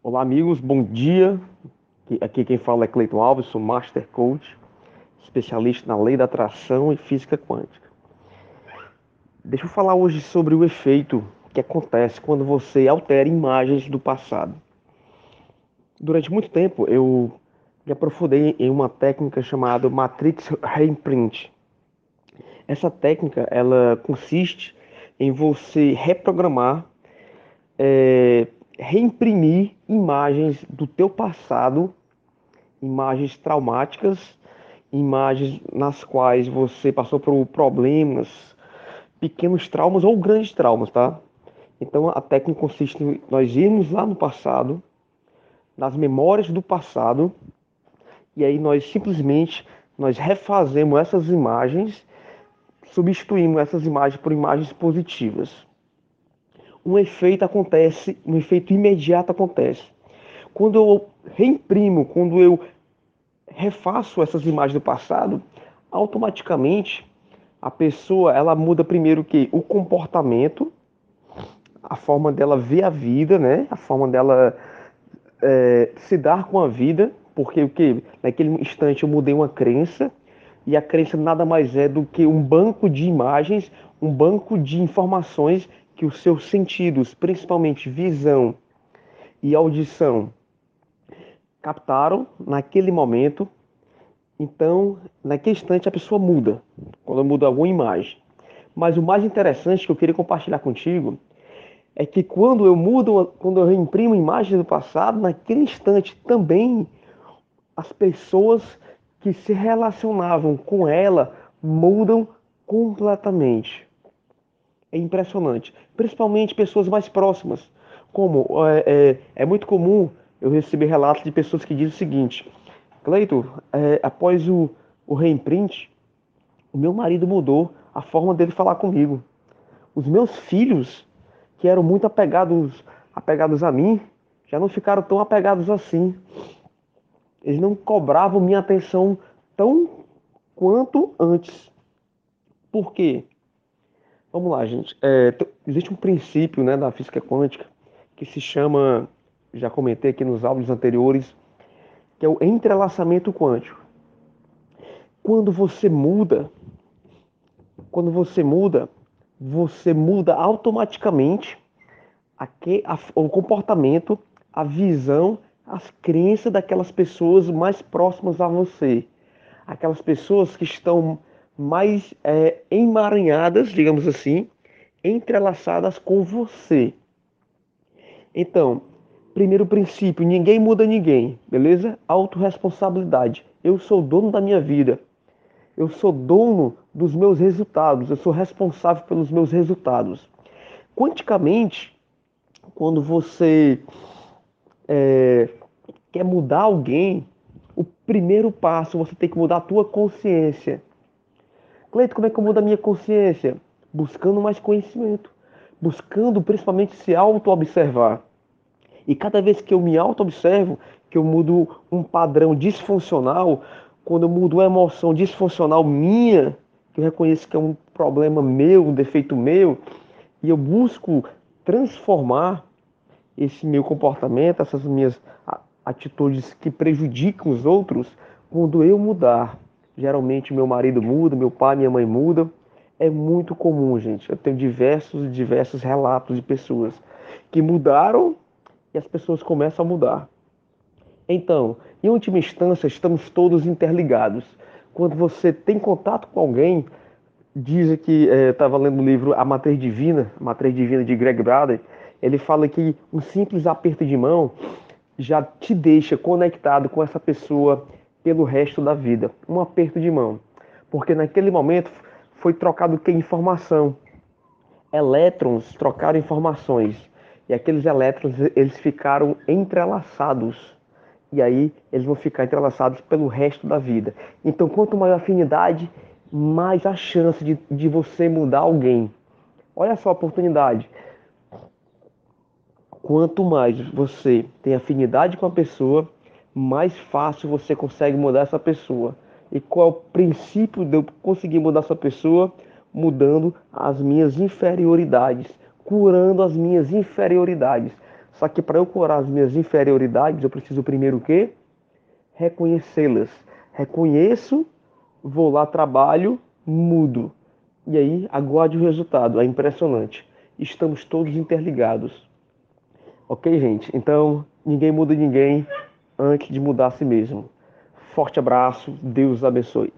Olá, amigos, bom dia. Aqui quem fala é Cleiton Alves, sou Master Coach, especialista na lei da atração e física quântica. Deixa eu falar hoje sobre o efeito que acontece quando você altera imagens do passado. Durante muito tempo eu me aprofundei em uma técnica chamada Matrix Reimprint. Essa técnica ela consiste em você reprogramar é, reimprimir imagens do teu passado, imagens traumáticas, imagens nas quais você passou por problemas, pequenos traumas ou grandes traumas, tá? Então a técnica consiste em nós irmos lá no passado, nas memórias do passado, e aí nós simplesmente nós refazemos essas imagens, substituímos essas imagens por imagens positivas um efeito acontece, um efeito imediato acontece. Quando eu reimprimo, quando eu refaço essas imagens do passado, automaticamente a pessoa ela muda primeiro que o comportamento, a forma dela ver a vida, né? A forma dela é, se dar com a vida, porque o que naquele instante eu mudei uma crença e a crença nada mais é do que um banco de imagens, um banco de informações que os seus sentidos, principalmente visão e audição, captaram naquele momento. Então, naquele instante, a pessoa muda, quando muda alguma imagem. Mas o mais interessante que eu queria compartilhar contigo é que quando eu mudo, quando eu reimprimo imagens do passado, naquele instante também as pessoas que se relacionavam com ela mudam completamente é impressionante. Principalmente pessoas mais próximas. Como é, é, é muito comum eu receber relatos de pessoas que dizem o seguinte: Cleito, é, após o, o reimprint, o meu marido mudou a forma dele falar comigo. Os meus filhos, que eram muito apegados, apegados a mim, já não ficaram tão apegados assim. Eles não cobravam minha atenção tão quanto antes. Por quê? Vamos lá, gente. É, existe um princípio né, da física quântica que se chama, já comentei aqui nos áudios anteriores, que é o entrelaçamento quântico. Quando você muda, quando você muda, você muda automaticamente a, a, o comportamento, a visão, as crenças daquelas pessoas mais próximas a você. Aquelas pessoas que estão mais é, emaranhadas, digamos assim, entrelaçadas com você. Então, primeiro princípio, ninguém muda ninguém, beleza? Autoresponsabilidade. Eu sou dono da minha vida. Eu sou dono dos meus resultados. Eu sou responsável pelos meus resultados. Quanticamente, quando você é, quer mudar alguém, o primeiro passo você tem que mudar a tua consciência. Cleito, como é que eu mudo a minha consciência? Buscando mais conhecimento. Buscando principalmente se auto-observar. E cada vez que eu me auto-observo, que eu mudo um padrão disfuncional, quando eu mudo uma emoção disfuncional minha, que eu reconheço que é um problema meu, um defeito meu, e eu busco transformar esse meu comportamento, essas minhas atitudes que prejudicam os outros, quando eu mudar Geralmente meu marido muda, meu pai, minha mãe mudam. É muito comum, gente. Eu tenho diversos, diversos relatos de pessoas que mudaram e as pessoas começam a mudar. Então, em última instância, estamos todos interligados. Quando você tem contato com alguém, diz que estava é, lendo o livro A Matriz Divina, A Matriz Divina de Greg Braden, ele fala que um simples aperto de mão já te deixa conectado com essa pessoa pelo resto da vida. Um aperto de mão. Porque naquele momento foi trocado que informação. Elétrons trocaram informações. E aqueles elétrons eles ficaram entrelaçados. E aí eles vão ficar entrelaçados pelo resto da vida. Então, quanto maior afinidade, mais a chance de, de você mudar alguém. Olha só a oportunidade. Quanto mais você tem afinidade com a pessoa, mais fácil você consegue mudar essa pessoa. E qual é o princípio de eu conseguir mudar essa pessoa? Mudando as minhas inferioridades, curando as minhas inferioridades. Só que para eu curar as minhas inferioridades, eu preciso primeiro o quê? Reconhecê-las. Reconheço, vou lá, trabalho, mudo. E aí, aguarde o resultado. É impressionante. Estamos todos interligados. Ok, gente? Então, ninguém muda ninguém antes de mudar a si mesmo. Forte abraço, Deus abençoe.